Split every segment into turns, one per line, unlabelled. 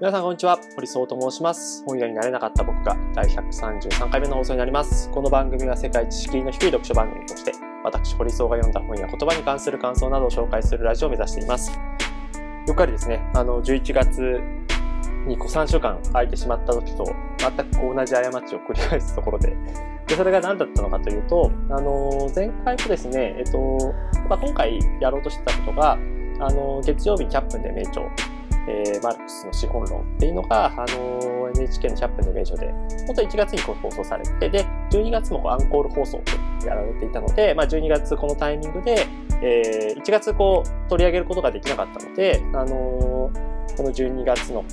皆さんこんにちは。堀総と申します。本屋になれなかった僕が第133回目の放送になります。この番組は世界知識の低い読書番組として私堀総が読んだ本や言葉に関する感想などを紹介するラジオを目指しています。よくありですねあの11月にこう3週間空いてしまった時と全く同じ過ちを繰り返すところででそれが何だったのかというと、あの前回もですね、えっとまあ、今回やろうとしてたことが、あの月曜日100分で名著えー、マルクスの資本論っていうのが、あの NHK の100分の名所で、本当は1月にこう放送されて、で、12月もこうアンコール放送とやられていたので、まあ、12月このタイミングで、えー、1月こう取り上げることができなかったので、あのー、この12月の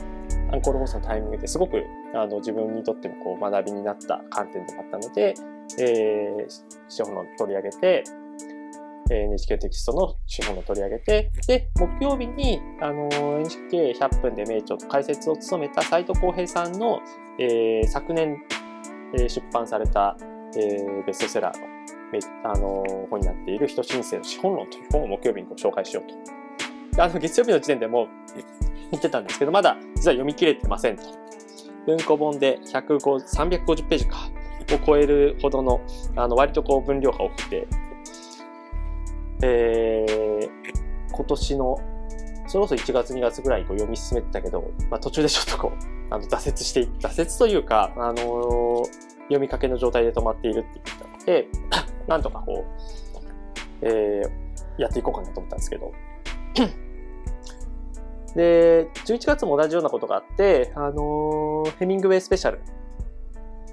アンコール放送のタイミングですごくあの自分にとってもこう学びになった観点でもあったので、えー、資本論取り上げて、え NHK テキストの手法を取り上げて、で、木曜日に、あの、NHK100 分で名著解説を務めた斉藤浩平さんの、えー、昨年、えー、出版された、えー、ベストセラーの、あの本になっている人申請の資本論という本を木曜日にご紹介しようと。あの、月曜日の時点でも言ってたんですけど、まだ実は読み切れてませんと。文庫本で150 350ページかを超えるほどの、あの、割とこう分量が多くて、えー、今年の、それこそ1月2月ぐらいにこう読み進めてたけど、まあ、途中でちょっとこう、あの挫折して挫折というか、あのー、読みかけの状態で止まっているって言ったので、なんとかこう、えー、やっていこうかなと思ったんですけど、で、11月も同じようなことがあって、あのー、ヘミングウェイスペシャル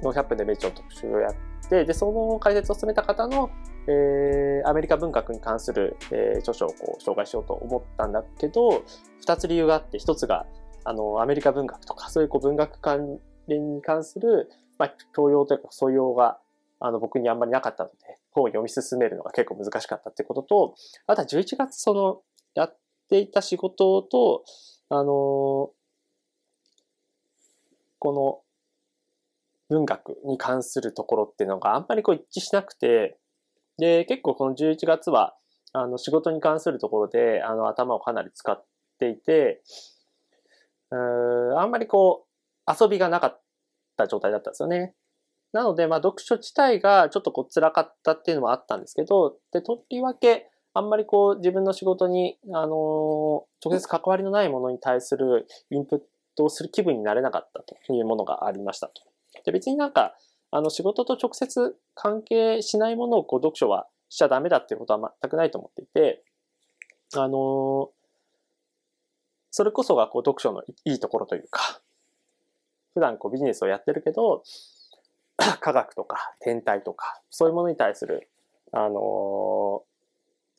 の100分で名著の特集をやって、で、その解説を進めた方の、えー、アメリカ文学に関する、えー、著書をこう紹介しようと思ったんだけど、二つ理由があって、一つが、あの、アメリカ文学とか、そういうこう文学関連に関する、まあ、教養というか素養が、あの、僕にあんまりなかったので、本を読み進めるのが結構難しかったってことと、あとは11月その、やっていた仕事と、あのこの文学に関するところっていうのがあんまりこう一致しなくて、で、結構この11月は、あの、仕事に関するところで、あの、頭をかなり使っていて、うーあんまりこう、遊びがなかった状態だったんですよね。なので、まあ、読書自体がちょっとこう、辛かったっていうのもあったんですけど、で、とりわけ、あんまりこう、自分の仕事に、あのー、直接関わりのないものに対するインプットをする気分になれなかったというものがありましたと。で、別になんか、あの仕事と直接関係しないものをこう読書はしちゃダメだっていうことは全くないと思っていて、あのそれこそがこう読書のいいところというか、普段こうビジネスをやってるけど、科学とか天体とか、そういうものに対する、あの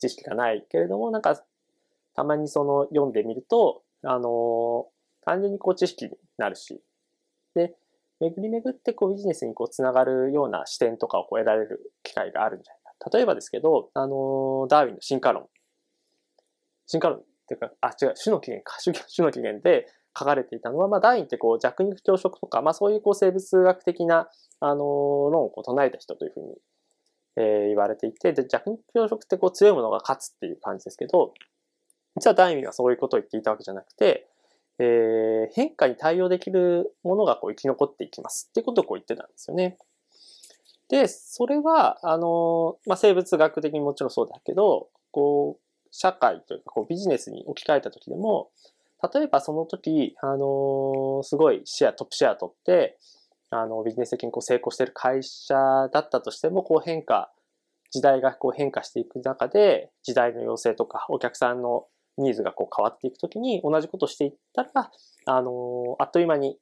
知識がないけれども、なんか、たまにその読んでみると、あの単純にこう知識になるし、で、巡り巡ってこうビジネスにこうつながるような視点とかをこう得られる機会があるんじゃないか。例えばですけど、あのダーウィンの進化論。進化論っていうか、あ、違う、種の起源か。種 の起源で書かれていたのは、まあ、ダーウィンってこう弱肉強食とか、まあそういうこう生物学的な、あの論をこう唱えた人というふうに、えー、言われていて、で、弱肉強食ってこう強いものが勝つっていう感じですけど、実はダーウィンはそういうことを言っていたわけじゃなくて、えー、変化に対応できるものがこう生き残っていきますってことをこう言ってたんですよね。で、それは、あの、まあ、生物学的にもちろんそうだけど、こう、社会というか、こう、ビジネスに置き換えた時でも、例えばその時、あのすごいシェア、トップシェア取って、あの、ビジネス的にこう成功している会社だったとしても、こう変化、時代がこう変化していく中で、時代の要請とか、お客さんのニーズがこう変わっていくときに同じことしていったら、あのあっという間に、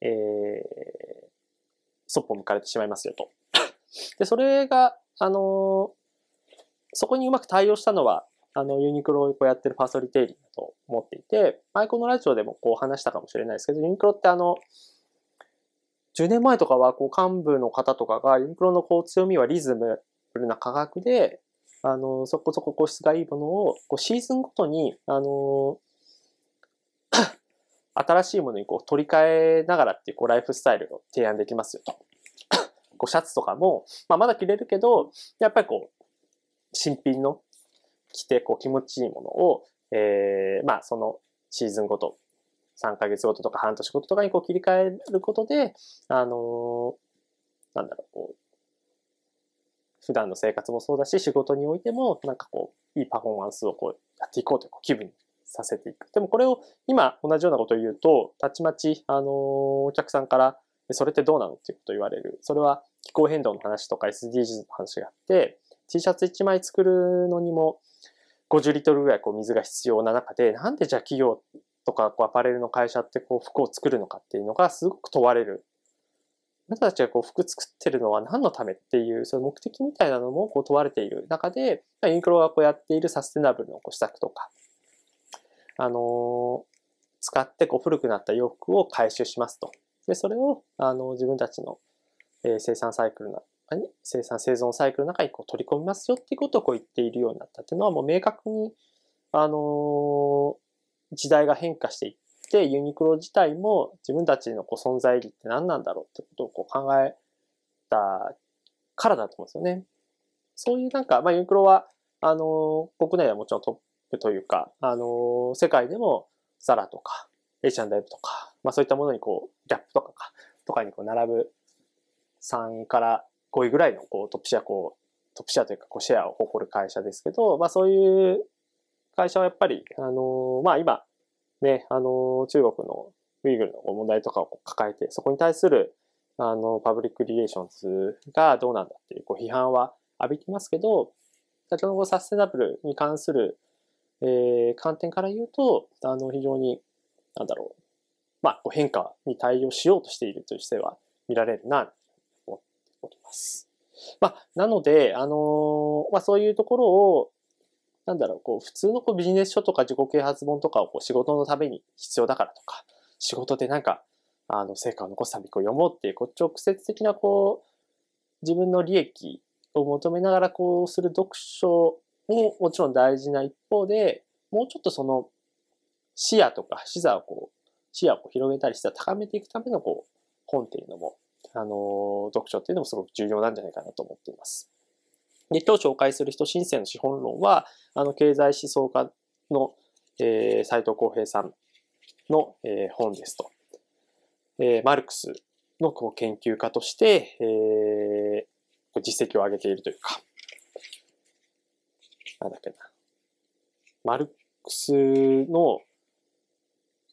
えー、そっぽ向かれてしまいますよと。で、それが、あのそこにうまく対応したのは、あの、ユニクロをこうやってるパーソリテイリングだと思っていて、前このラジオでもこう話したかもしれないですけど、ユニクロってあの、10年前とかはこう幹部の方とかがユニクロのこう強みはリズムな価格で、あの、そこそこ個質がいいものを、こうシーズンごとに、あの、新しいものにこう取り替えながらっていうこうライフスタイルを提案できますよと。こうシャツとかも、まあ、まだ着れるけど、やっぱりこう、新品の着てこう気持ちいいものを、えー、まあそのシーズンごと、3ヶ月ごととか半年ごととかにこう切り替えることで、あのなんだろう、こう、普段の生活もそうだし、仕事においても、なんかこう、いいパフォーマンスをこう、やっていこうという気分にさせていく。でもこれを今同じようなことを言うと、たちまち、あのお客さんから、それってどうなのっていうことを言われる。それは気候変動の話とか SDGs の話があって、T シャツ1枚作るのにも50リットルぐらいこう水が必要な中で、なんでじゃあ企業とかこうアパレルの会社ってこう服を作るのかっていうのがすごく問われる。あなたたちがこう服作ってるのは何のためっていう、その目的みたいなのもこう問われている中で、ユニクロがこうやっているサステナブルのこう施策とか、あの使ってこう古くなった洋服を回収しますと。で、それを、あの、自分たちの、えー、生産サイクルの中に、生産生存サイクルの中にこう取り込みますよっていうことをこう言っているようになったっていうのはもう明確に、あの、時代が変化していっ、ユニクロ自体も自分たちのこう存在意義って何なんだろうってことをこう考えたからだと思うんですよね。そういうなんか、まあユニクロは、あの、国内はもちろんトップというか、あの、世界でもザラとか、H&M とか、まあそういったものにこう、ギャップとかか、とかにこう並ぶ3から5位ぐらいのこうトップシェア、こう、トップシェアというかこうシェアを誇る会社ですけど、まあそういう会社はやっぱり、あの、まあ今、ね、あの、中国のウイグルの問題とかを抱えて、そこに対する、あの、パブリックリレーションズがどうなんだっていうこう批判は浴びてますけど、先ほどサステナブルに関するえー、観点から言うと、あの、非常に、なんだろう、まあ、変化に対応しようとしているという姿勢は見られるな、と思っております。まあ、なので、あのー、まあ、そういうところを、なんだろう、こう、普通のこうビジネス書とか自己啓発本とかをこう仕事のために必要だからとか、仕事でなんか、あの、成果を残すためにこう読もうっていう、こう、直接的なこう、自分の利益を求めながらこうする読書ももちろん大事な一方で、もうちょっとその視野とか視座をこう、視野を広げたりして高めていくためのこう本っていうのも、あの、読書っていうのもすごく重要なんじゃないかなと思っています。で、今日紹介する人申請の資本論は、あの、経済思想家の、えー、斉藤浩平さんの、えー、本ですと。えー、マルクスのこう研究家として、えー、実績を上げているというか、なんだっけな。マルクスの、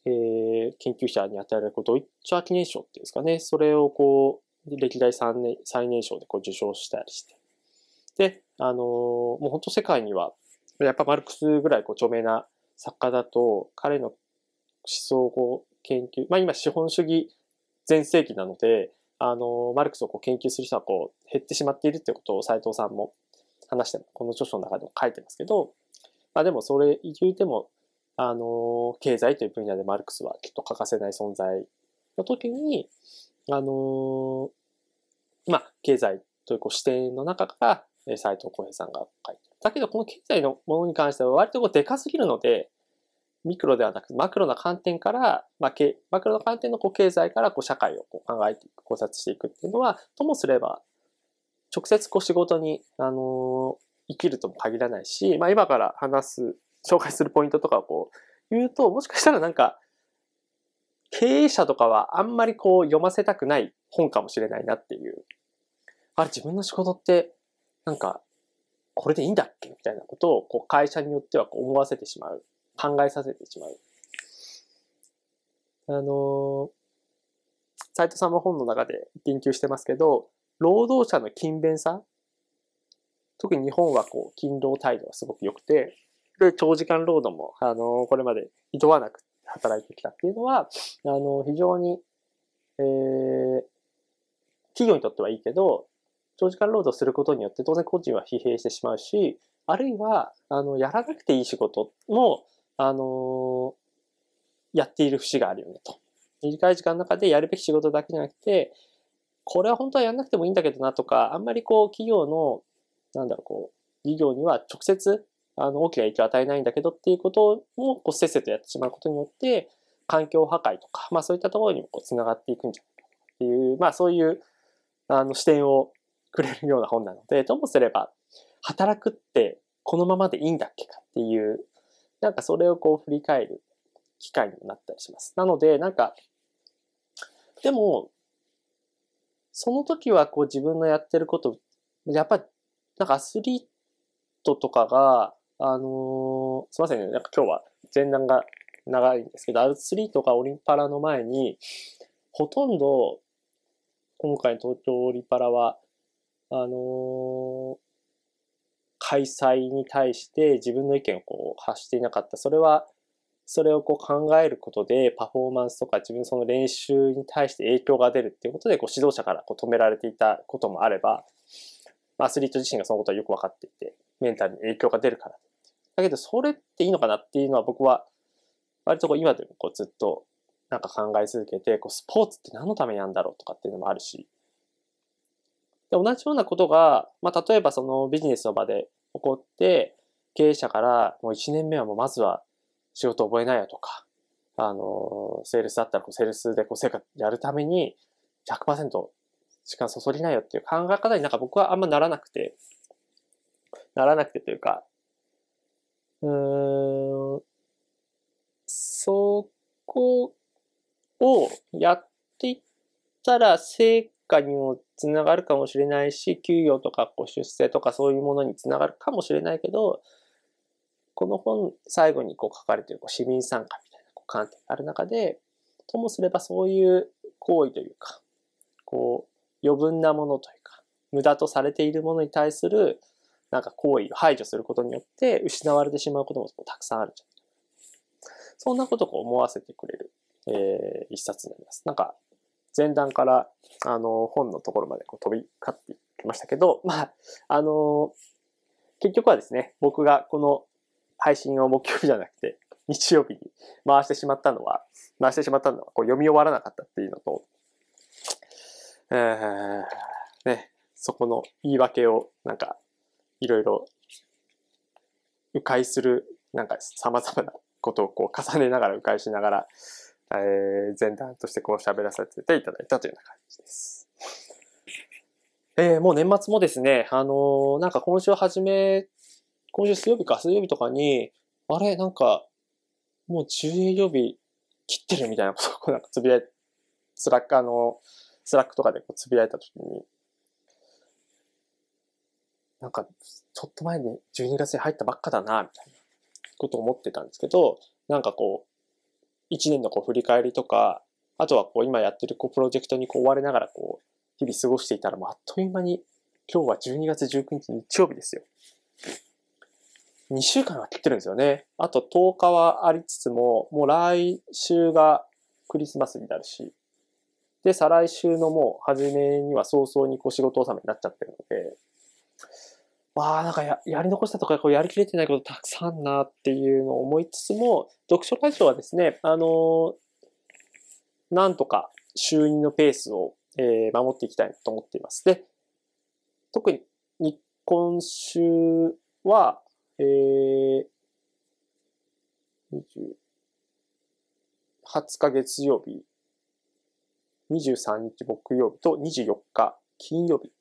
えー、研究者に与えられるドイッチャー記念賞っていうんですかね。それをこう、歴代3年最年少でこう受賞したりして。で、あの、もう本当世界には、やっぱマルクスぐらいこう著名な作家だと、彼の思想を研究、まあ今資本主義全盛期なので、あの、マルクスをこう研究する人はこう減ってしまっているってことを斉藤さんも話して、この著書の中でも書いてますけど、まあでもそれ言うても、あの、経済という分野でマルクスはきっと欠かせない存在の時に、あの、まあ、経済というこう視点の中から、斉藤浩平さんが書いてる。だけど、この経済のものに関しては割とこうでかすぎるので、ミクロではなくマクロな観点から、まあ、マクロな観点のこう経済からこう社会をこう考えていく、考察していくっていうのは、ともすれば、直接こう仕事に、あの生きるとも限らないし、まあ今から話す、紹介するポイントとかをこう言うと、もしかしたらなんか、経営者とかはあんまりこう読ませたくない本かもしれないなっていう。あれ自分の仕事ってなんかこれでいいんだっけ？みたいなことをこう会社によっては思わせてしまう。考えさせてしまう。あの斉藤さんも本の中で言及してますけど、労働者の勤勉さ特に日本はこう、勤労態度がすごく良くて、で、長時間労働も、あの、これまで厭わなく働いてきたっていうのは、あの、非常に、えー、企業にとってはいいけど、長時間労働することによって当然個人は疲弊してしまうし、あるいは、あの、やらなくていい仕事も、あのやっている節があるよねと。短い時間の中でやるべき仕事だけじゃなくて、これは本当はやんなくてもいいんだけどなとか、あんまりこう企業の、なんだろう、こう、事業には直接、あの、大きな影響を与えないんだけどっていうことも、こう、せっせとやってしまうことによって、環境破壊とか、まあそういったところにもこう、繋がっていくんじゃないかっていう、まあそういう、あの、視点をくれるような本なので、ともすれば、働くってこのままでいいんだっけかっていう、なんかそれをこう振り返る機会にもなったりします。なので、なんか、でも、その時はこう自分のやってること、やっぱり、なんかアスリートとかが、あのー、すいませんね、なんか今日は前段が長いんですけど、アスリートがオリンパラの前に、ほとんど、今回の東京オリパラは、あの、開催に対して自分の意見をこう発していなかった。それは、それをこう考えることでパフォーマンスとか自分その練習に対して影響が出るっていうことでこう指導者からこう止められていたこともあれば、アスリート自身がそのことはよく分かっていて、メンタルに影響が出るから。だけどそれっていいのかなっていうのは僕は割とこう今でもこうずっとなんか考え続けて、こうスポーツって何のためにやるんだろうとかっていうのもあるし、で同じようなことが、まあ、例えばそのビジネスの場で起こって、経営者からもう1年目はもうまずは仕事覚えないよとか、あの、セールスだったらこうセールスでこう成果やるために100%時間注ぎなよっていう考え方になんか僕はあんまならなくて、ならなくてというか、うーん、そこをやっていったら成果にもつながるかもしれないし、給与とかこう出世とかそういうものにつながるかもしれないけど、この本最後にこう書かれているこう市民参加みたいなこう観点がある中で、ともすればそういう行為というか、こう余分なものというか、無駄とされているものに対するなんか行為を排除することによって失われてしまうこともたくさんあるじゃん。そんなことを思わせてくれる、えー、一冊になります。なんか前段から、あの、本のところまでこう飛び交ってきましたけど、まあ、あの結局はですね、僕がこの配信を木曜日じゃなくて、日曜日に回してしまったのは、回してしまったのは、こう読み終わらなかったっていうのと、えー、ね、そこの言い訳を、なんか、いろいろ、迂回する、なんか様々なことをこう重ねながら迂回しながら、えー、前段としてこう喋らせていただいたというような感じです。えー、もう年末もですね、あのー、なんか今週始め、今週水曜日か水曜日とかに、あれ、なんか、もう10営業日切ってるみたいなことをなんかつぶやい、スラック、あの、スラックとかでこうつぶやいたときに、なんか、ちょっと前に12月に入ったばっかだな、みたいなことを思ってたんですけど、なんかこう、一年のこう振り返りとか、あとはこう今やってるこうプロジェクトにこう追われながらこう日々過ごしていたらもうあっという間に今日は12月19日日曜日ですよ。2週間は切ってるんですよね。あと10日はありつつも、もう来週がクリスマスになるし、で、再来週のもう初めには早々にこう仕事納めになっちゃってるので、わあ、なんかややり残したとか、こうやりきれてないことたくさんあんなっていうのを思いつつも、読書ラジオはですね、あのー、なんとか週2のペースを、えー、守っていきたいと思っています。で、特に今週は、えー、20 20日月曜日、23日木曜日と24日金曜日。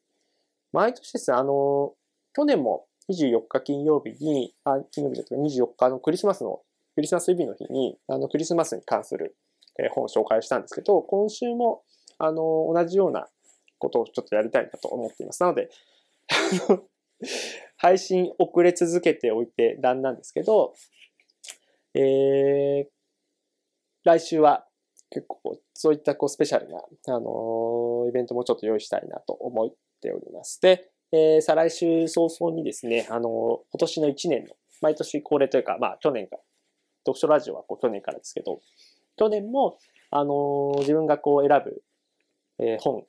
毎年ですね、あの去年も24日金曜日に、あ、金曜日ですか、24日のクリスマスの、クリスマスイブの日に、あの、クリスマスに関する、え本を紹介したんですけど、今週も、あの、同じようなことをちょっとやりたいなと思っています。なので、配信遅れ続けておいてだんなんですけど、えー、来週は結構そういったこうスペシャルな、あのー、イベントもちょっと用意したいなと思っております。で、えー、再来週早々にですね、あの、今年の1年の、毎年恒例というか、まあ、去年から、読書ラジオはこう去年からですけど、去年も、あの自分がこう選ぶ、えー、本、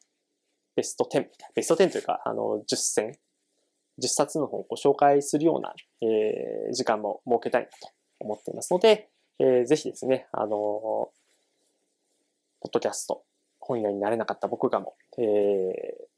ベスト10ベスト10というか、あの10選、10冊の本をご紹介するような、えー、時間も設けたいなと思っていますので、えー、ぜひですね、あのポッドキャスト、本屋になれなかった僕がも、えー、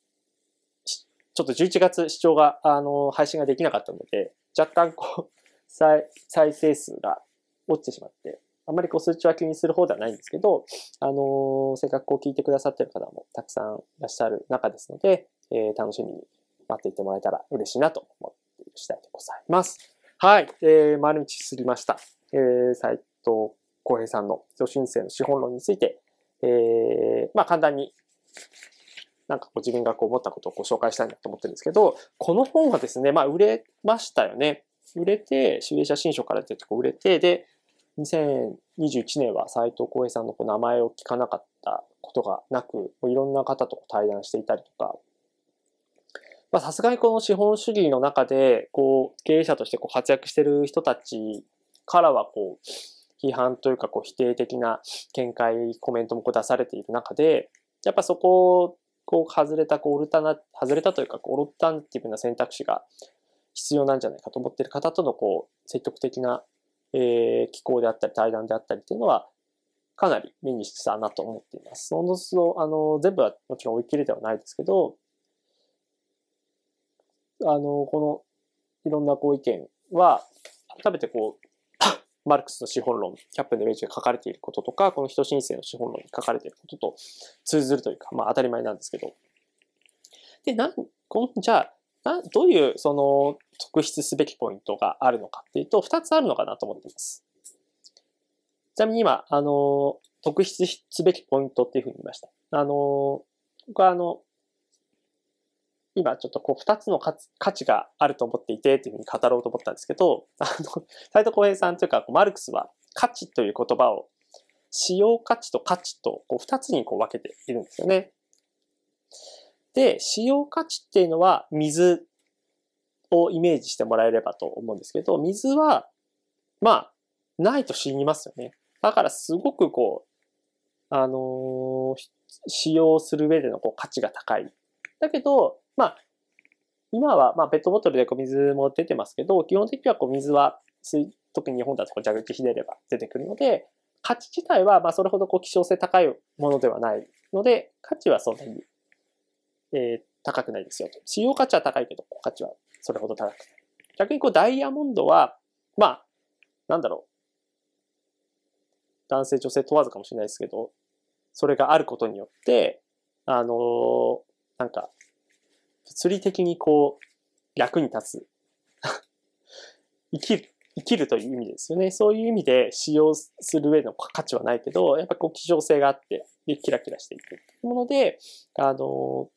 ちょっと11月視聴が、あの、配信ができなかったので、若干こう、再、再生数が落ちてしまって、あんまりこう数値は気にする方ではないんですけど、あのせっかくこう聞いてくださってる方もたくさんいらっしゃる中ですので、えー、楽しみに待っていてもらえたら嬉しいなと思っている次第でございます。はい、えー、丸道すりました。えー、斉藤浩平さんの人申請の資本論について、えー、まあ簡単になんかこう自分がこう思ったことをこう紹介したいなと思ってるんですけど、この本はですね、まあ売れましたよね。売れて、手芸写真書から出てこう売れて、で、2021年は斎藤浩平さんのこう名前を聞かなかったことがなく、いろんな方と対談していたりとか、まあさすがにこの資本主義の中で、こう、経営者としてこう活躍してる人たちからはこう、批判というかこう否定的な見解、コメントもこう出されている中で、やっぱそここう外れた、こうオルタナ、外れたというかこうオルタナティブな選択肢が必要なんじゃないかと思っている方とのこう積極的な、えー、機構であったり対談であったりっていうのはかなり目にしたなと思っています。そのあの全部はもちろん追い切れではないですけど、あの、このいろんなこう意見は改めてこうマルクスの資本論、キャップのイメージが書かれていることとか、この人申請の資本論に書かれていることと通ずるというか、まあ当たり前なんですけど。で、なん、この、じゃあ、などういうその特筆すべきポイントがあるのかっていうと、二つあるのかなと思っています。ちなみに今、あの、特筆すべきポイントっていうふうに言いました。あの、僕はあの、今ちょっとこう二つの価値があると思っていてっていうふうに語ろうと思ったんですけど、あの、斎藤浩平さんというかマルクスは価値という言葉を使用価値と価値とこう二つにこう分けているんですよね。で、使用価値っていうのは水をイメージしてもらえればと思うんですけど、水は、まあ、ないと死にますよね。だからすごくこう、あのー、使用する上でのこう価値が高い。だけど、まあ、今は、まあ、ペットボトルでこう水も出てますけど、基本的にはこう水は水、特に日本だとこう蛇口ひねれば出てくるので、価値自体は、まあ、それほどこう希少性高いものではないので、価値はそんなに、えー、高くないですよと。使用価値は高いけど、価値はそれほど高くない。逆にこう、ダイヤモンドは、まあ、なんだろう。男性、女性問わずかもしれないですけど、それがあることによって、あのー、なんか、物理的にこう、役に立つ。生きる、生きるという意味ですよね。そういう意味で使用する上の価値はないけど、やっぱこう希少性があって、で、キラキラしていくもので、あの、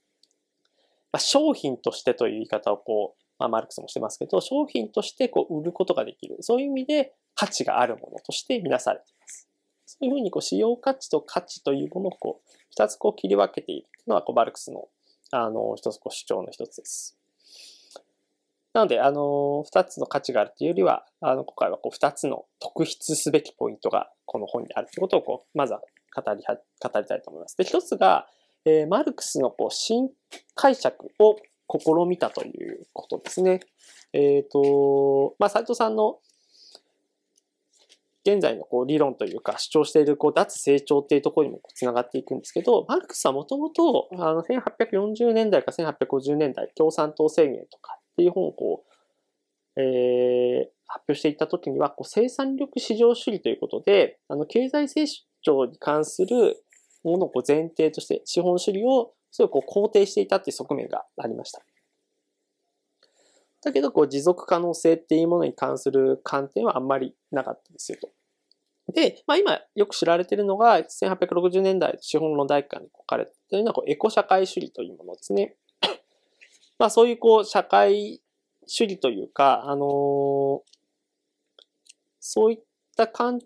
まあ、商品としてという言い方をこう、まあ、マルクスもしてますけど、商品としてこう売ることができる。そういう意味で価値があるものとして見なされています。そういうふうにこう使用価値と価値というものをこう、二つこう切り分けているのはこうマルクスのあの、一つこう主張の一つです。なので、あの、二つの価値があるというよりは、あの、今回はこう二つの特筆すべきポイントがこの本にあるということを、こう、まずは語り、語りたいと思います。で、一つが、えー、マルクスのこう新解釈を試みたということですね。えっ、ー、と、まあ、斉藤さんの現在のこう理論というか主張しているこう脱成長っていうところにもつながっていくんですけど、マルクスはもともとあの1840年代か1850年代共産党宣言とかっていう本をこう、えー、発表していった時にはこう生産力市場主義ということで、あの経済成長に関するものをこう前提として資本主義をすごいこう肯定していたっていう側面がありました。だけど、こう、持続可能性っていうものに関する観点はあんまりなかったですよと。で、まあ今よく知られているのが、1860年代資本論大官に書かれているのは、こうエコ社会主義というものですね。まあそういうこう、社会主義というか、あのー、そういった観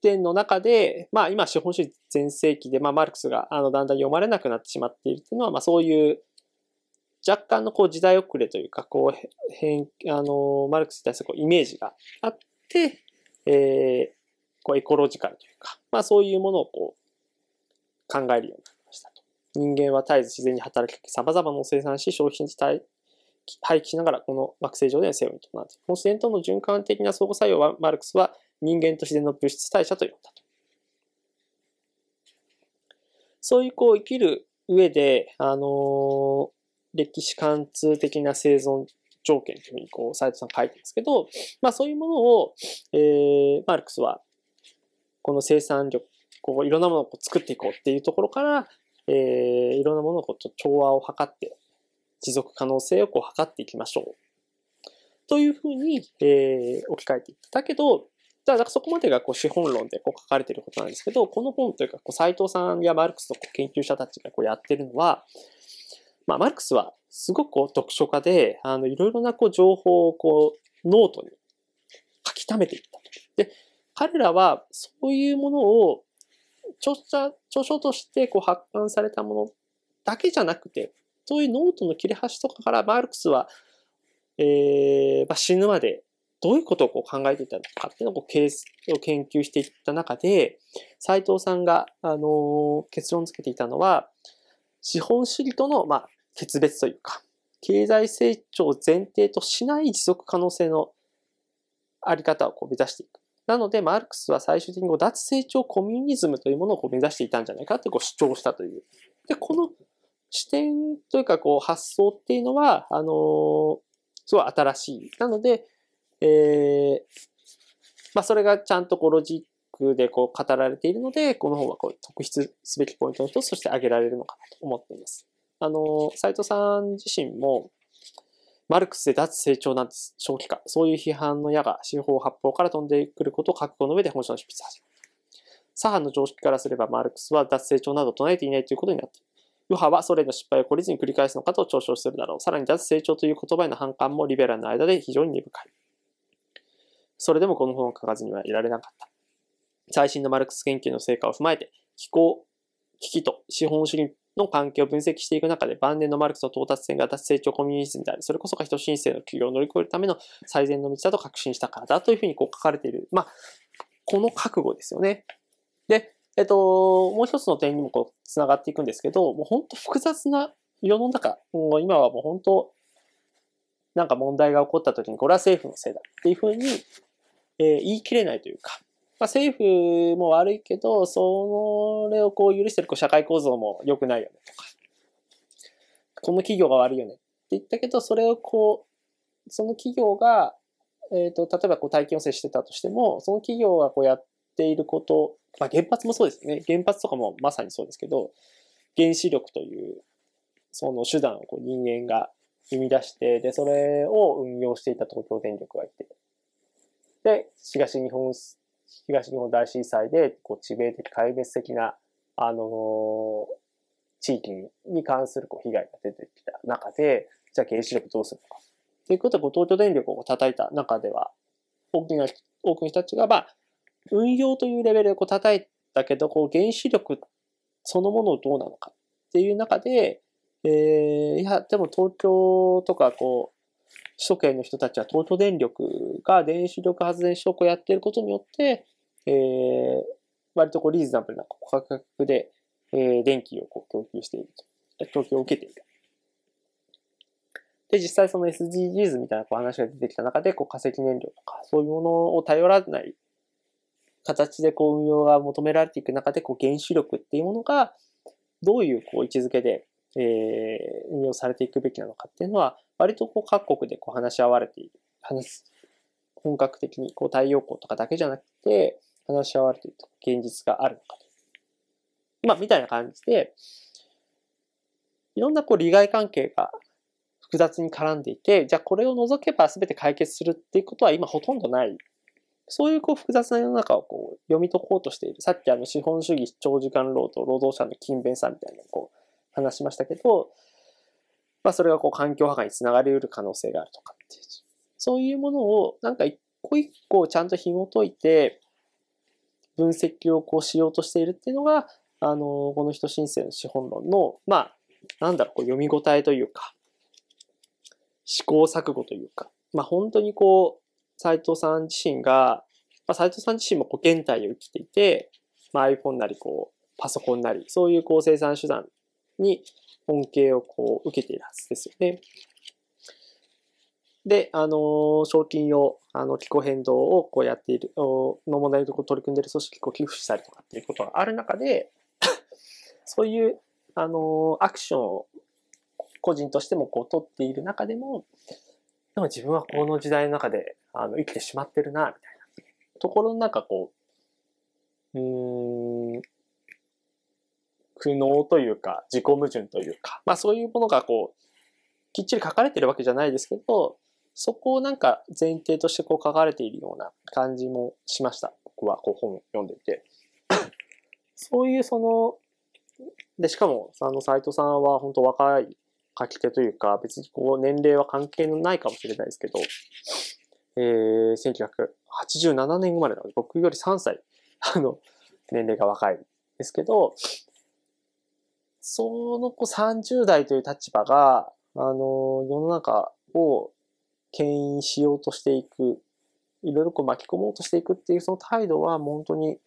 点の中で、まあ今資本主義全盛期で、まあマルクスがあのだんだん読まれなくなってしまっているというのは、まあそういう若干のこう時代遅れというか、こう、変、あの、マルクスに対するこうイメージがあって、えー、こうエコロジカルというか、まあそういうものをこう、考えるようになりましたと。人間は絶えず自然に働きかけ、様々なの生産し、消費に廃棄しながら、この惑星上での生を営んでいる。この自然との循環的な相互作用は、マルクスは人間と自然の物質代謝と呼んだと。そういうこう生きる上で、あのー歴史貫通的な生存条件というふうにこう、斉藤さん書いてますけど、まあそういうものを、えー、マルクスは、この生産力、こういろんなものを作っていこうっていうところから、えー、いろんなものをこう調和を図って、持続可能性をこう測っていきましょう。というふうに、えー、置き換えていった。だけど、だからそこまでがこう資本論でこう書かれていることなんですけど、この本というか、こう斉藤さんやマルクスの研究者たちがこうやってるのは、まあ、マルクスはすごくこう読書家で、あの、いろいろなこう情報をこう、ノートに書き溜めていった。で、彼らはそういうものを著者、著書としてこう発刊されたものだけじゃなくて、そういうノートの切れ端とかからマルクスは、えー、まあ、死ぬまでどういうことをこう考えていたのかっていうのをこうを研究していった中で、斉藤さんが、あの結論付けていたのは、資本主義との、まあ、決別というか、経済成長を前提としない持続可能性のあり方をこう目指していく。なので、マルクスは最終的に脱成長コミュニズムというものをこう目指していたんじゃないかってこう主張したという。で、この視点というかこう発想っていうのは、あのすごい新しい。なので、えー、まあ、それがちゃんとこうロジックでこう語られているので、この本はこう特筆すべきポイントの一つとして挙げられるのかなと思っています。あの、斉藤さん自身も、マルクスで脱成長なんて正気か、そういう批判の矢が四方八方から飛んでくることを覚悟の上で本書の執筆を始めた。左派の常識からすればマルクスは脱成長など唱えていないということになっている。右派はソ連の失敗を懲りずに繰り返すのかと嘲笑するだろう。さらに脱成長という言葉への反感もリベラルの間で非常に根深い。それでもこの本を書かずにはいられなかった。最新のマルクス研究の成果を踏まえて、気候、危機と資本主義の関係を分析していく中で、晩年のマルクスの到達点が脱成長コミュニズムであり、それこそが人申請の企業を乗り越えるための最善の道だと確信したからだというふうにこう書かれている。まあ、この覚悟ですよね。で、えっと、もう一つの点にもこう、繋がっていくんですけど、もう本当複雑な世の中、もう今はもう本当、なんか問題が起こった時に、これは政府のせいだっていうふうにえー、言い切れないというか、まあ、政府も悪いけど、それをこう許してるこう社会構造も良くないよねとか、この企業が悪いよねって言ったけど、それをこう、その企業が、えっ、と、例えばこう大気汚染してたとしても、その企業がこうやっていること、まあ原発もそうですね。原発とかもまさにそうですけど、原子力という、その手段をこう人間が生み出して、で、それを運用していた東京電力がいて、で、東日本、東日本大震災で、こう、致命的、壊滅的な、あの、地域に関するこう被害が出てきた中で、じゃあ原子力どうするのか。ということで、こう東京電力を叩いた中では、多くの多くの人たちが、まあ、運用というレベルでこう叩いたけど、こう原子力そのものをどうなのかっていう中で、えー、いや、でも東京とかこう、首都圏の人たちは東京電力が電子力発電所をやっていることによって、えー、割とこうリーズナブルな価格で、えー、電気をこう供給していると。供給を受けている。で、実際その SDGs みたいなこう話が出てきた中で、こう化石燃料とか、そういうものを頼らない形でこう運用が求められていく中で、こう原子力っていうものが、どういうこう位置づけで、えー、運用されていくべきなのかっていうのは、割とこう各国でこう話し合われている。話。本格的にこう太陽光とかだけじゃなくて、話し合われている現実があるのかと。まあ、みたいな感じで、いろんなこう利害関係が複雑に絡んでいて、じゃあこれを除けば全て解決するっていうことは今ほとんどない。そういうこう複雑な世の中をこう読み解こうとしている。さっきあの資本主義長時間労働、労働者の勤勉さみたいなこう話しましたけど、まあそれがこう環境破壊につながり得る可能性があるとかっていう。そういうものをなんか一個一個ちゃんと紐解いて分析をこうしようとしているっていうのが、あの、この人申請の資本論の、まあ、なんだろう、こう読み応えというか、試行錯誤というか、まあ本当にこう、斎藤さん自身が、まあ、斉藤さん自身もこう現代を生きていて、まあ、iPhone なりこう、パソコンなり、そういうこう生産手段に恩恵をこう受けているはずですよね。で、あの、賞金用、あの、気候変動をこうやっている、の問題に取り組んでいる組織を寄付したりとかっていうことがある中で、そういう、あの、アクションを個人としてもこう取っている中でも、でも自分はこの時代の中であの生きてしまってるな、みたいなところの中こう、うん、苦悩というか、自己矛盾というか、まあそういうものがこう、きっちり書かれてるわけじゃないですけど、そこをなんか前提としてこう書かれているような感じもしました。僕はこう本を読んでいて。そういうその、で、しかも、あの、斎藤さんは本当若い書き手というか、別にこう年齢は関係のないかもしれないですけど、えー、1987年生まれなので、僕より3歳、あの、年齢が若いですけど、その子30代という立場が、あの、世の中を牽引しようとしていく、いろいろこう巻き込もうとしていくっていうその態度は、本当に、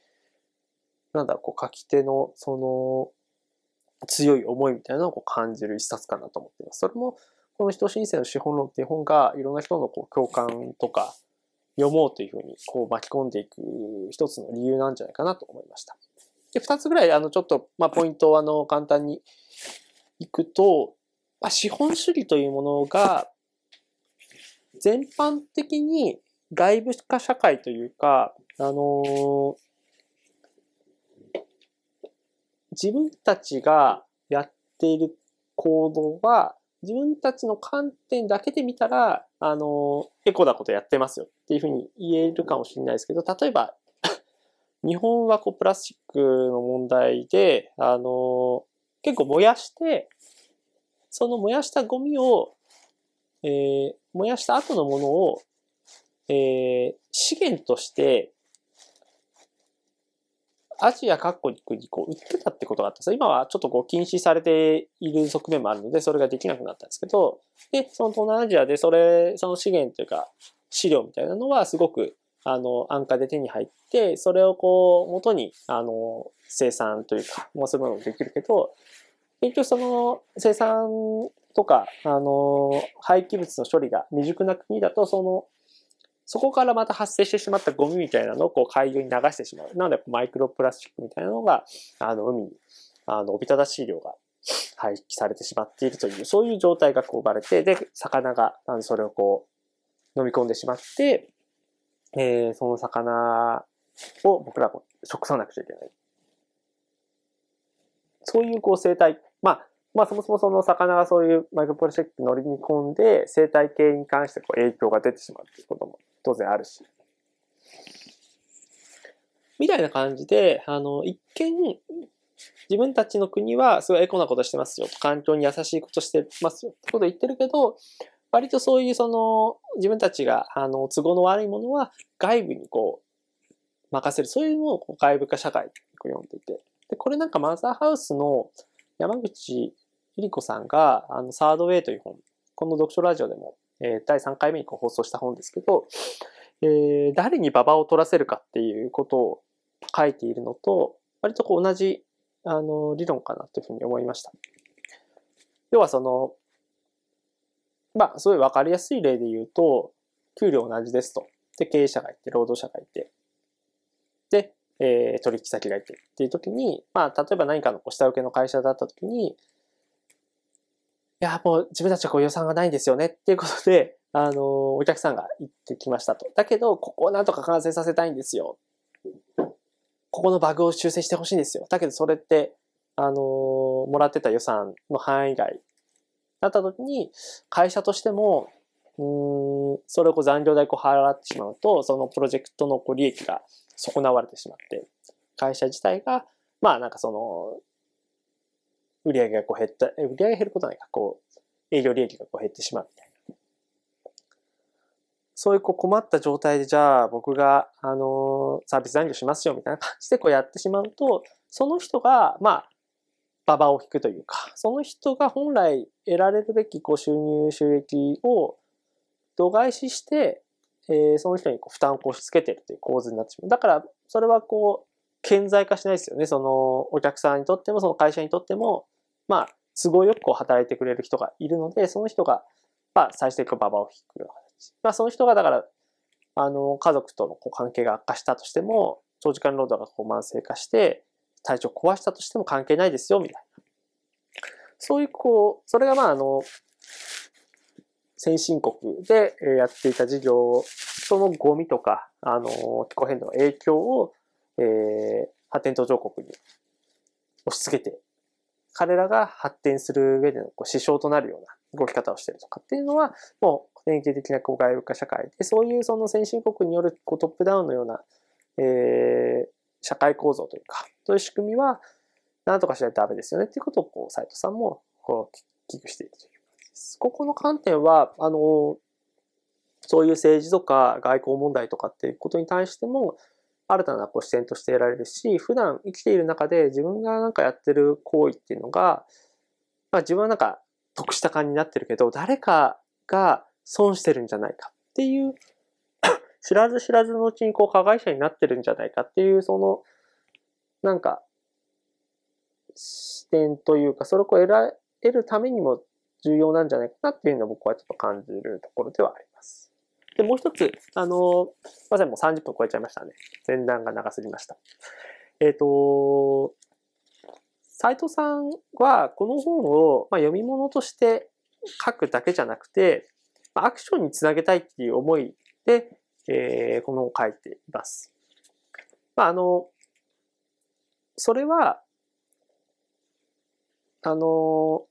なんだろう、こう書き手の、その、強い思いみたいなのをこう感じる一冊かなと思っています。それも、この人申請の資本論っていう本が、いろんな人のこう共感とか、読もうというふうにこう巻き込んでいく一つの理由なんじゃないかなと思いました。で、二つぐらい、あの、ちょっと、まあ、ポイントを、あの、簡単にいくと、まあ、資本主義というものが、全般的に外部化社会というか、あの自分たちがやっている行動は、自分たちの観点だけで見たら、あの、エコなことやってますよっていうふうに言えるかもしれないですけど、例えば、日本はこうプラスチックの問題で、あの、結構燃やして、その燃やしたゴミを、えー、燃やした後のものを、えー、資源としてアジア各国にこう売ってたってことがあったんです。今はちょっとこう禁止されている側面もあるので、それができなくなったんですけど、で、その東南アジアでそれ、その資源というか、資料みたいなのはすごく、あの、安価で手に入って、それをこう、元に、あの、生産というか、もうそういうものもできるけど、結局その生産とか、あの、廃棄物の処理が未熟な国だと、その、そこからまた発生してしまったゴミみたいなのをこう海洋に流してしまう。なので、マイクロプラスチックみたいなのが、あの、海に、あの、おびただしい量が廃棄されてしまっているという、そういう状態がこう生まれて、で、魚が、あの、それをこう、飲み込んでしまって、えー、その魚を僕らも食さなくちゃいけない。そういうこう生態、まあ、まあそもそもその魚がそういうマイクロプラスチックに乗り込んで生態系に関してこう影響が出てしまうということも当然あるし。みたいな感じで、あの、一見、自分たちの国はすごいエコなことしてますよ。環境に優しいことしてますよ。ってこと言ってるけど、割とそういうその、自分たちが、あの、都合の悪いものは外部にこう、任せる。そういうのを外部化社会って呼んでいて。で、これなんかマザーハウスの山口ゆり子さんが、あの、サードウェイという本、この読書ラジオでもえー、第3回目にこう放送した本ですけど、えー、誰に馬場を取らせるかっていうことを書いているのと、割とこう同じ、あの、理論かなというふうに思いました。要はその、まあ、すごいわかりやすい例で言うと、給料同じですと。で、経営者がいて、労働者がいて、で、えー、取引先がいてっていう時に、まあ、例えば何かの下請けの会社だった時に、いや、もう自分たちはこう予算がないんですよねっていうことで、あの、お客さんが言ってきましたと。だけど、ここをなんとか完成させたいんですよ。ここのバグを修正してほしいんですよ。だけどそれって、あの、もらってた予算の範囲外だった時に、会社としても、うん、それをこう残業代こう払ってしまうと、そのプロジェクトのこう利益が損なわれてしまって、会社自体が、まあなんかその、売上がこう減った、売上が減ることないか、こう、営業利益がこう減ってしまうみたいな。そういうこう困った状態で、じゃあ僕が、あのサービス残業しますよみたいな感じでこうやってしまうと、その人が、まあ、馬場を引くというか、その人が本来得られるべきこう収入、収益を度外視して、えー、その人にこう負担を押し付けてるという構図になってしまう。だから、それはこう、顕在化しないですよね。そのお客さんにとっても、その会社にとっても、まあ、都合よくこう働いてくれる人がいるので、その人が、まあ、最終的に馬場を引くような形。まあ、その人が、だから、あの、家族とのこう関係が悪化したとしても、長時間労働がこう慢性化して、体調壊したとしても関係ないですよ、みたいな。そういう、こう、それがまあ、あの、先進国でやっていた事業、そのゴミとか、あの、気候変動の影響を、えー、発展途上国に押し付けて彼らが発展する上でのこう支障となるような動き方をしてるとかっていうのは、もう典型的なこう外部化社会で、そういうその先進国によるこうトップダウンのような、えー、社会構造というか、そういう仕組みは、なんとかしないとダメですよねっていうことを、こう、斉藤さんも、こう、危惧しているという。ここの観点は、あの、そういう政治とか外交問題とかっていうことに対しても、新たなこう視点として得られるし、普段生きている中で自分がなんかやってる行為っていうのが、まあ自分はなんか得した感になってるけど、誰かが損してるんじゃないかっていう、知らず知らずのうちにこう加害者になってるんじゃないかっていう、その、なんか、視点というか、それを得ら得るためにも重要なんじゃないかなっていうのを僕はちょっと感じるところではあります。で、もう一つ、あの、まさにもう30分超えちゃいましたね。前段が長すぎました。えっ、ー、と、斉藤さんはこの本を、まあ、読み物として書くだけじゃなくて、アクションにつなげたいっていう思いで、えー、このを書いています。まあ、あの、それは、あの、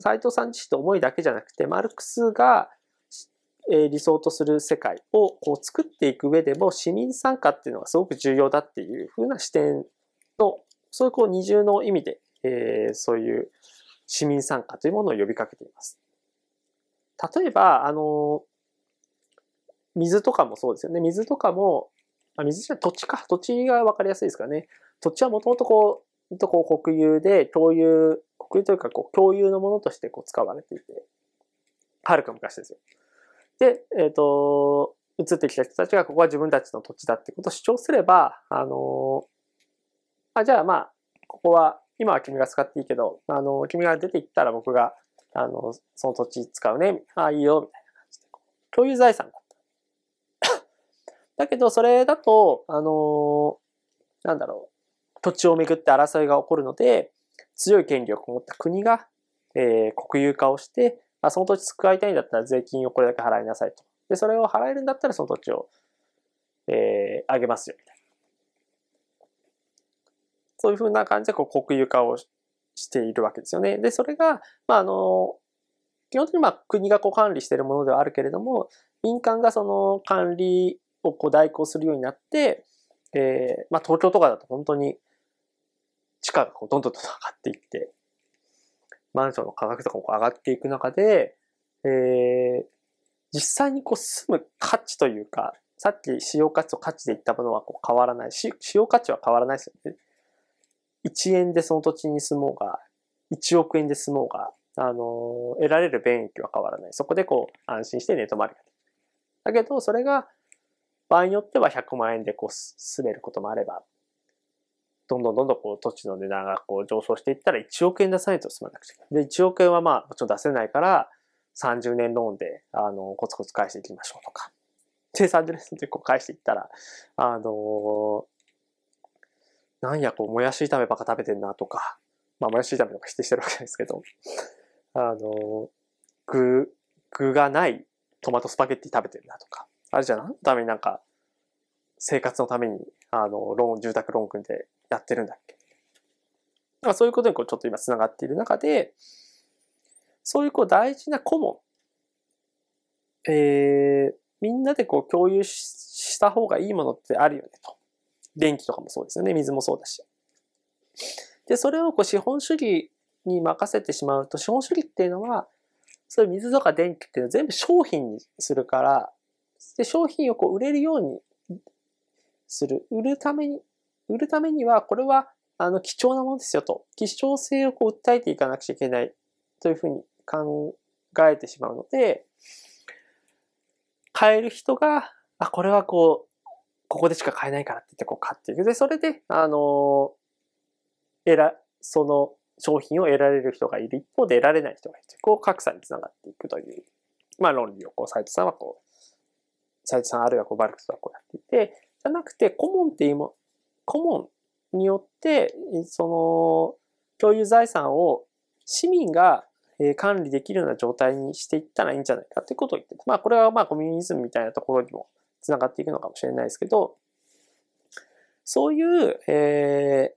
斉藤さん自身の思いだけじゃなくて、マルクスが理想とする世界をこう作っていく上でも市民参加っていうのがすごく重要だっていうふうな視点の、そういうこう二重の意味で、えー、そういう市民参加というものを呼びかけています。例えば、あの、水とかもそうですよね。水とかも、あ水じゃ土地か。土地がわかりやすいですかね。土地はもともとこう、とこう国有で共有、国有というかこう共有のものとしてこう使われていて、はるか昔ですよ。で、えっ、ー、と、移ってきた人たちがここは自分たちの土地だってことを主張すれば、あの、あ、じゃあまあ、ここは、今は君が使っていいけど、あの、君が出て行ったら僕が、あの、その土地使うね。ああ、いいよ、みたいな感じで。共有財産だ。だけど、それだと、あの、なんだろう、土地をめぐって争いが起こるので、強い権力を持った国が、えー、国有化をして、あ、その土地使いたいんだったら税金をこれだけ払いなさいと。で、それを払えるんだったらその土地を、えー、あげますよ、みたいな。そういうふうな感じでこう国有化をしているわけですよね。で、それが、まあ、あの、基本的にまあ国がこう管理しているものではあるけれども、民間がその管理をこう代行するようになって、えー、まあ東京とかだと本当に地価がこうどんどんどん上がっていって、マンションの価格とかも上がっていく中で、えー、実際にこう住む価値というか、さっき使用価値と価値で言ったものはこう変わらないし、使用価値は変わらないですよね。1円でその土地に住もうが、1億円で住もうが、あの、得られる便益は変わらない。そこでこう安心して寝泊まりができる。だけど、それが場合によっては100万円でこう住めることもあれば、どんどんどんどんこう土地の値段がこう上昇していったら1億円出さないと済まなくちゃいい。で、1億円はまあもちろん出せないから、30年ローンで、あの、コツコツ返していきましょうとか。で、30年でこう返していったら、あのなんや、こう、もやし炒めばか食べてんなとか、まあ、もやし炒めとか否定してるわけですけど、あの具、具がないトマトスパゲッティ食べてるなとか、あれじゃ何のためになんか、生活のために、あの、ローン、住宅ローン組んでやってるんだっけ？まあ、そういうことにこうちょっと今繋がっている中で、そういうこう大事な顧問、えー、みんなでこう共有した方がいいものってあるよねと。電気とかもそうですよね。水もそうだし。で、それをこう資本主義に任せてしまうと、資本主義っていうのは、そういう水とか電気っていうのは全部商品にするから、で、商品をこう売れるようにする。売るために、売るためには、これは、あの、貴重なものですよと。希少性をこう訴えていかなくちゃいけないというふうに考えてしまうので、買える人が、あ、これはこう、ここでしか買えないからって言ってこう買っていく。で、それで、あの、得ら、その商品を得られる人がいる一方で得られない人がいる。こう格差につながっていくという、まあ論理をこう、斉藤さんはこう、斉藤さんあるいはこう、バルクスはこうやっていて、じゃなくて、顧問っていうも、顧問によって、その、共有財産を市民が管理できるような状態にしていったらいいんじゃないかってことを言ってまあこれはまあコミュニズムみたいなところにもつながっていくのかもしれないですけど、そういう、えー、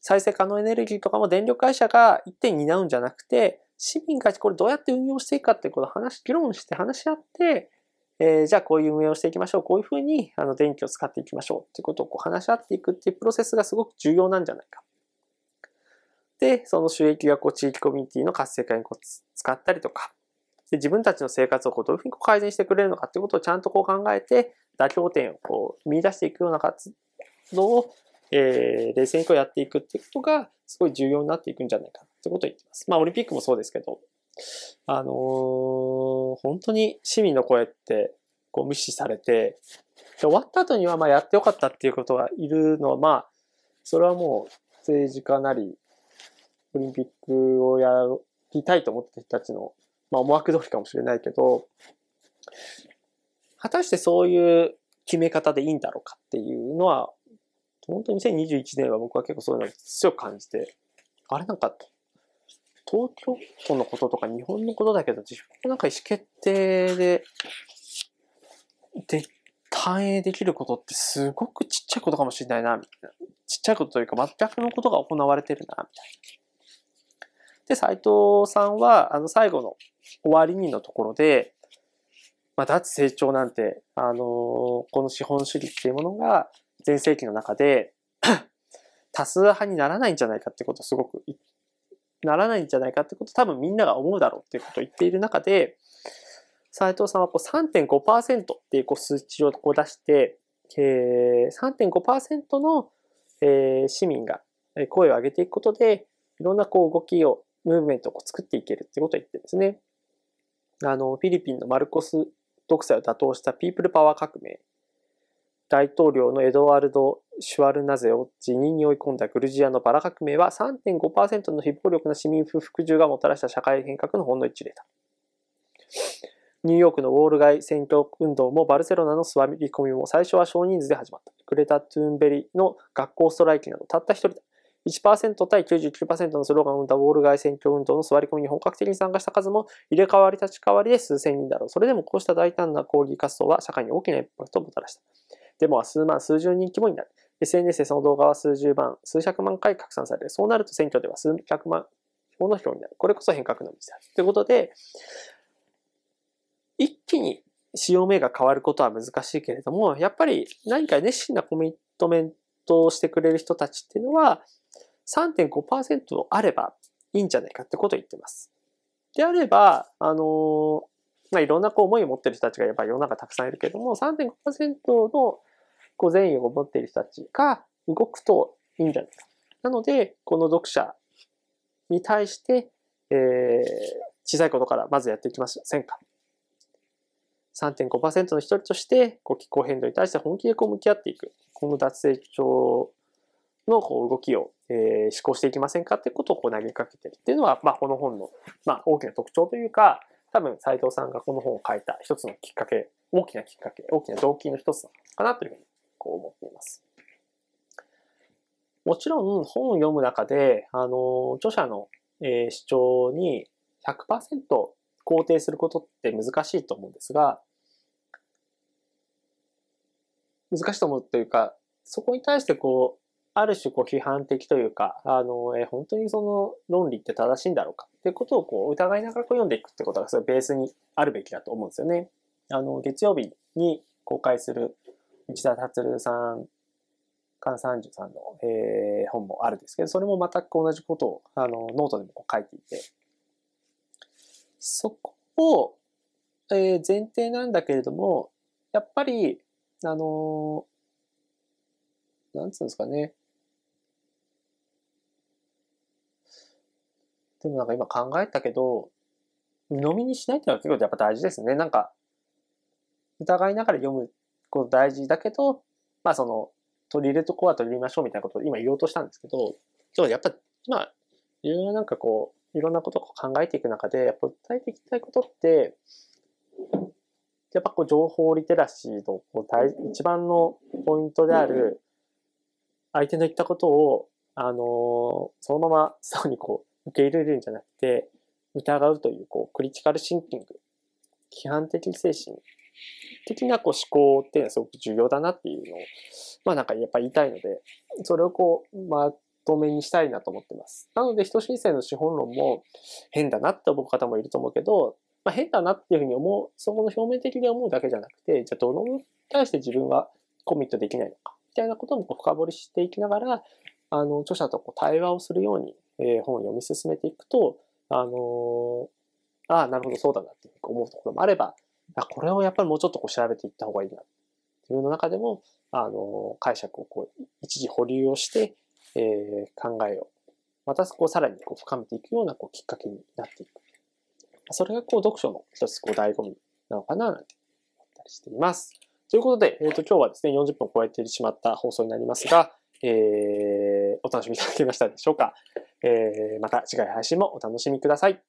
再生可能エネルギーとかも電力会社が一点担うんじゃなくて、市民がこれどうやって運用していくかっていうことを話、議論して話し合って、えー、じゃあこういう運営をしていきましょう。こういうふうにあの電気を使っていきましょうっていうことをこう話し合っていくっていうプロセスがすごく重要なんじゃないか。で、その収益がこう地域コミュニティの活性化にこう使ったりとか、で自分たちの生活をこうどういうふうにこう改善してくれるのかっていうことをちゃんとこう考えて、妥協点をこう見出していくような活動を、えー、冷静にこうやっていくっていうことがすごい重要になっていくんじゃないかってことを言ってます。まあオリンピックもそうですけど、あのー、本当に市民の声ってこう無視されて、終わった後にはまあやってよかったっていうことがいるのは、まあ、それはもう政治家なり、オリンピックをやりたいと思ってた人たちの、まあ思惑通りかもしれないけど、果たしてそういう決め方でいいんだろうかっていうのは、本当に2021年は僕は結構そういうのを強く感じて、あれなんか、東京都のこととか日本のことだけど、自分のなんか意思決定で、で、反映できることってすごくちっちゃいことかもしれないな、みたいな。ちっちゃいことというか全くのことが行われてるな、みたいな。で、斎藤さんは、あの、最後の終わりにのところで、まあ、脱成長なんて、あのー、この資本主義っていうものが、全盛期の中で 多数派にならないんじゃないかってことをすごく言っ、ならないんじゃないかってこと多分みんなが思うだろうっていうことを言っている中で、斉藤さんはこう3.5%っていうこう数値をこう出して、えー、3.5%の、えー、市民が声を上げていくことで、いろんなこう動きを、ムーブメントを作っていけるってことを言ってるんですね。あの、フィリピンのマルコス独裁を打倒したピープルパワー革命大統領のエドワルド・シュワルナゼを辞任に追い込んだグルジアのバラ革命は3.5%の非暴力な市民不服従がもたらした社会変革のほんの一例だ。ニューヨークのウォール街選挙運動もバルセロナの座り込みも最初は少人数で始まった。グレタ・トゥーンベリの学校ストライキなどたった一人だ。1%対99%のスローガンを生んだウォール街選挙運動の座り込みに本格的に参加した数も入れ替わり立ち替わりで数千人だろう。それでもこうした大胆な抗議活動は社会に大きなインパクトをもたらした。デモは数万、数十人規模になる。SNS でその動画は数十万、数百万回拡散される。そうなると選挙では数百万票の票になる。これこそ変革の道だ。ということで、一気に潮目が変わることは難しいけれども、やっぱり何か熱心なコミットメントをしてくれる人たちっていうのは、3.5%あればいいんじゃないかってことを言ってます。であれば、あのまあ、いろんなこう思いを持ってる人たちがやっぱ世の中たくさんいるけれども、3.5%のこう善意を持っている人たちが動くといいんじゃないか。なので、この読者に対して、えー、小さいことからまずやっていきませんか。3.5%の一人として、こう気候変動に対して本気でこう向き合っていく。この脱成長のこう動きを、えー、思考していきませんかってことをこう投げかけてるっていうのは、まあ、この本の、まあ、大きな特徴というか、多分斉藤さんがこの本を書いた一つのきっかけ、大きなきっかけ、大きな動機の一つかなというふうにこう思っています。もちろん本を読む中で、あの、著者の、えー、主張に100%肯定することって難しいと思うんですが、難しいと思うというか、そこに対してこう、ある種こう批判的というか、あの、え本当にその論理って正しいんだろうかっていうことをこう疑いながらこう読んでいくってことがそれベースにあるべきだと思うんですよね。あの、月曜日に公開する内田達さん、か33の、えー、本もあるんですけど、それも全く同じことをあのノートでも書いていて、そこを、えー、前提なんだけれども、やっぱり、あのなんつうんですかね、でもなんか今考えたけど、鵜呑みにしないっていうのは結構やっぱ大事ですね。なんか、疑いながら読むこと大事だけど、まあその、取り入れるとこは取り入れましょうみたいなことを今言おうとしたんですけど、ちょやっぱ、まあ、いろいろなんかこう、いろんなことを考えていく中で、やっぱ訴えていきたいことって、やっぱこう情報リテラシーのこう大一番のポイントである、相手の言ったことを、あのー、そのまま素直にこう、受け入れるんじゃなくて、疑うという、こう、クリティカルシンキング、批判的精神的なこう思考っていうのはすごく重要だなっていうのを、まあなんかやっぱり言いたいので、それをこう、ま透明にしたいなと思ってます。なので、人申請の資本論も変だなって思う方もいると思うけど、まあ、変だなっていうふうに思う、そこの表面的に思うだけじゃなくて、じゃあどのに対して自分はコミットできないのか、みたいなことも深掘りしていきながら、あの、著者とこう対話をするように、えー、本を読み進めていくと、あのー、ああ、なるほど、そうだなって思うところもあれば、これをやっぱりもうちょっとこう調べていった方がいいな。自分の中でも、あの、解釈をこう、一時保留をして、えー、考えを、またこう、さらにこう深めていくようなこうきっかけになっていく。それがこう、読書の一つこう、醍醐味なのかな、なんて思ったりしています。ということで、えっ、ー、と、今日はですね、40分を超えてしまった放送になりますが、えー、お楽しみいただけましたでしょうか？えー、また次回配信もお楽しみください。